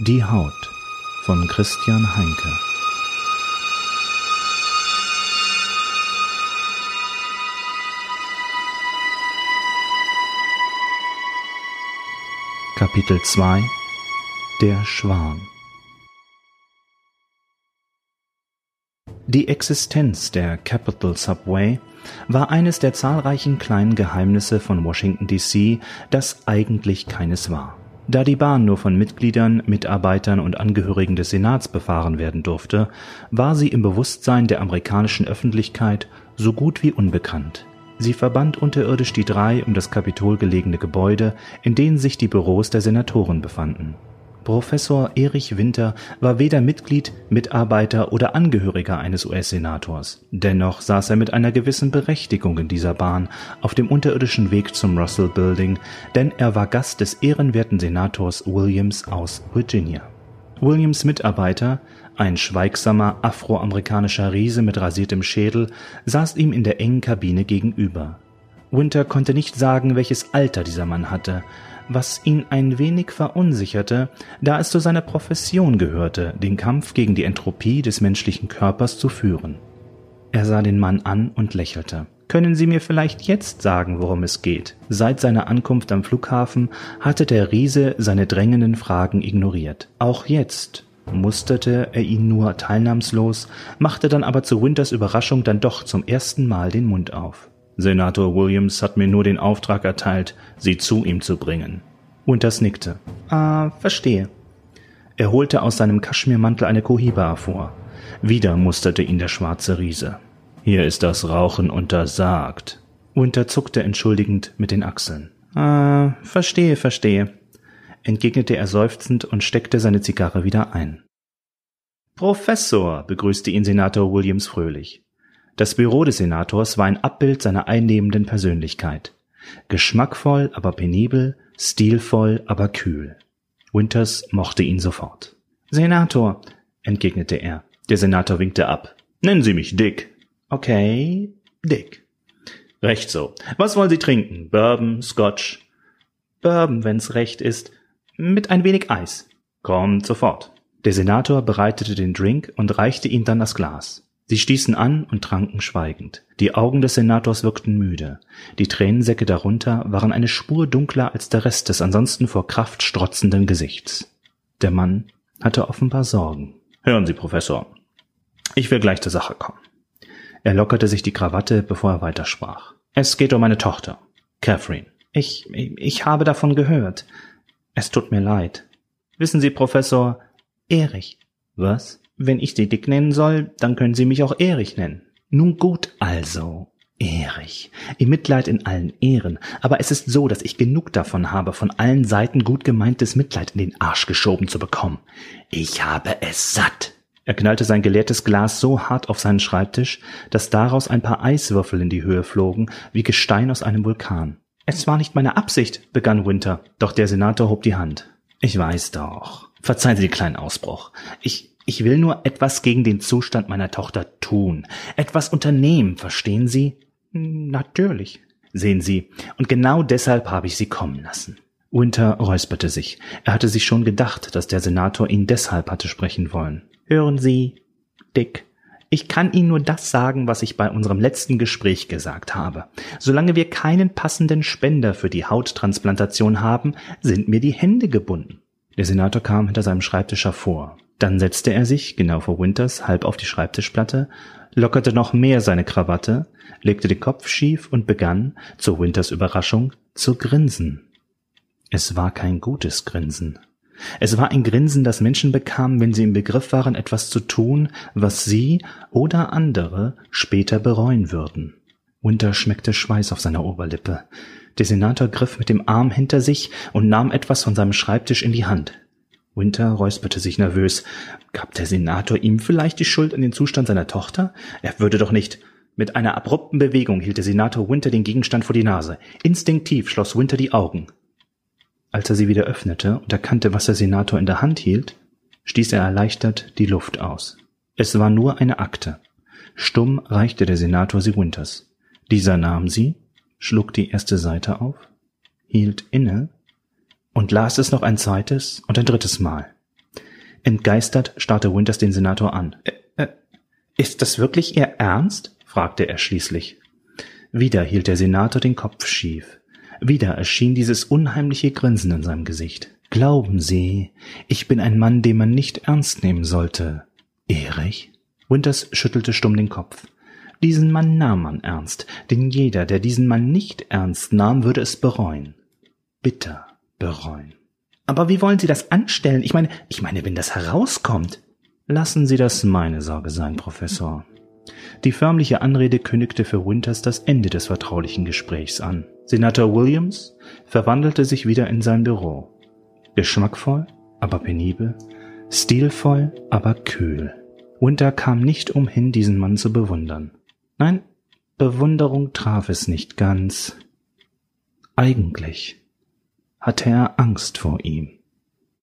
Die Haut von Christian Heinke. Kapitel 2 Der Schwan. Die Existenz der Capital Subway war eines der zahlreichen kleinen Geheimnisse von Washington DC, das eigentlich keines war. Da die Bahn nur von Mitgliedern, Mitarbeitern und Angehörigen des Senats befahren werden durfte, war sie im Bewusstsein der amerikanischen Öffentlichkeit so gut wie unbekannt. Sie verband unterirdisch die drei um das Kapitol gelegene Gebäude, in denen sich die Büros der Senatoren befanden Professor Erich Winter war weder Mitglied, Mitarbeiter oder Angehöriger eines US-Senators. Dennoch saß er mit einer gewissen Berechtigung in dieser Bahn auf dem unterirdischen Weg zum Russell Building, denn er war Gast des ehrenwerten Senators Williams aus Virginia. Williams Mitarbeiter, ein schweigsamer afroamerikanischer Riese mit rasiertem Schädel, saß ihm in der engen Kabine gegenüber. Winter konnte nicht sagen, welches Alter dieser Mann hatte, was ihn ein wenig verunsicherte, da es zu seiner Profession gehörte, den Kampf gegen die Entropie des menschlichen Körpers zu führen. Er sah den Mann an und lächelte. Können Sie mir vielleicht jetzt sagen, worum es geht? Seit seiner Ankunft am Flughafen hatte der Riese seine drängenden Fragen ignoriert. Auch jetzt musterte er ihn nur teilnahmslos, machte dann aber zu Winters Überraschung dann doch zum ersten Mal den Mund auf. Senator Williams hat mir nur den Auftrag erteilt, Sie zu ihm zu bringen. Winters nickte. Ah, verstehe. Er holte aus seinem Kaschmirmantel eine Kohiba hervor. Wieder musterte ihn der schwarze Riese. Hier ist das Rauchen untersagt. Winter zuckte entschuldigend mit den Achseln. Ah, verstehe, verstehe, entgegnete er seufzend und steckte seine Zigarre wieder ein. Professor, begrüßte ihn Senator Williams fröhlich. Das Büro des Senators war ein Abbild seiner einnehmenden Persönlichkeit. Geschmackvoll, aber penibel, stilvoll, aber kühl. Winters mochte ihn sofort. Senator, entgegnete er. Der Senator winkte ab. Nennen Sie mich Dick. Okay, Dick. Recht so. Was wollen Sie trinken? Bourbon, Scotch? Bourbon, wenn's recht ist. Mit ein wenig Eis. Kommt sofort. Der Senator bereitete den Drink und reichte ihm dann das Glas. Sie stießen an und tranken schweigend. Die Augen des Senators wirkten müde. Die Tränensäcke darunter waren eine Spur dunkler als der Rest des ansonsten vor Kraft strotzenden Gesichts. Der Mann hatte offenbar Sorgen. Hören Sie, Professor. Ich will gleich zur Sache kommen. Er lockerte sich die Krawatte, bevor er weitersprach. Es geht um meine Tochter, Catherine. Ich, ich habe davon gehört. Es tut mir leid. Wissen Sie, Professor, Erich. Was? Wenn ich Sie Dick nennen soll, dann können Sie mich auch Erich nennen. Nun gut also. Erich. Ihr Mitleid in allen Ehren, aber es ist so, dass ich genug davon habe, von allen Seiten gut gemeintes Mitleid in den Arsch geschoben zu bekommen. Ich habe es satt. Er knallte sein geleertes Glas so hart auf seinen Schreibtisch, dass daraus ein paar Eiswürfel in die Höhe flogen, wie Gestein aus einem Vulkan. Es war nicht meine Absicht, begann Winter, doch der Senator hob die Hand. Ich weiß doch. Verzeihen Sie den kleinen Ausbruch. Ich, ich will nur etwas gegen den Zustand meiner Tochter tun, etwas unternehmen, verstehen Sie? Natürlich. Sehen Sie, und genau deshalb habe ich Sie kommen lassen. Winter räusperte sich. Er hatte sich schon gedacht, dass der Senator ihn deshalb hatte sprechen wollen. Hören Sie, Dick, ich kann Ihnen nur das sagen, was ich bei unserem letzten Gespräch gesagt habe. Solange wir keinen passenden Spender für die Hauttransplantation haben, sind mir die Hände gebunden. Der Senator kam hinter seinem Schreibtisch hervor. Dann setzte er sich, genau vor Winters, halb auf die Schreibtischplatte, lockerte noch mehr seine Krawatte, legte den Kopf schief und begann, zu Winters Überraschung, zu grinsen. Es war kein gutes Grinsen. Es war ein Grinsen, das Menschen bekamen, wenn sie im Begriff waren, etwas zu tun, was sie oder andere später bereuen würden. Winter schmeckte Schweiß auf seiner Oberlippe. Der Senator griff mit dem Arm hinter sich und nahm etwas von seinem Schreibtisch in die Hand. Winter räusperte sich nervös. Gab der Senator ihm vielleicht die Schuld an den Zustand seiner Tochter? Er würde doch nicht. Mit einer abrupten Bewegung hielt der Senator Winter den Gegenstand vor die Nase. Instinktiv schloss Winter die Augen. Als er sie wieder öffnete und erkannte, was der Senator in der Hand hielt, stieß er erleichtert die Luft aus. Es war nur eine Akte. Stumm reichte der Senator sie Winters. Dieser nahm sie, schlug die erste Seite auf, hielt inne und las es noch ein zweites und ein drittes Mal. Entgeistert starrte Winters den Senator an. Äh, äh, ist das wirklich Ihr Ernst? fragte er schließlich. Wieder hielt der Senator den Kopf schief. Wieder erschien dieses unheimliche Grinsen in seinem Gesicht. Glauben Sie, ich bin ein Mann, den man nicht ernst nehmen sollte. Erich? Winters schüttelte stumm den Kopf. Diesen Mann nahm man ernst, denn jeder, der diesen Mann nicht ernst nahm, würde es bereuen. Bitter bereuen. Aber wie wollen Sie das anstellen? Ich meine, ich meine, wenn das herauskommt. Lassen Sie das meine Sorge sein, Professor. Die förmliche Anrede kündigte für Winters das Ende des vertraulichen Gesprächs an. Senator Williams verwandelte sich wieder in sein Büro. Geschmackvoll, aber penibel, stilvoll, aber kühl. Winter kam nicht umhin, diesen Mann zu bewundern. Nein, Bewunderung traf es nicht ganz. Eigentlich hatte er Angst vor ihm.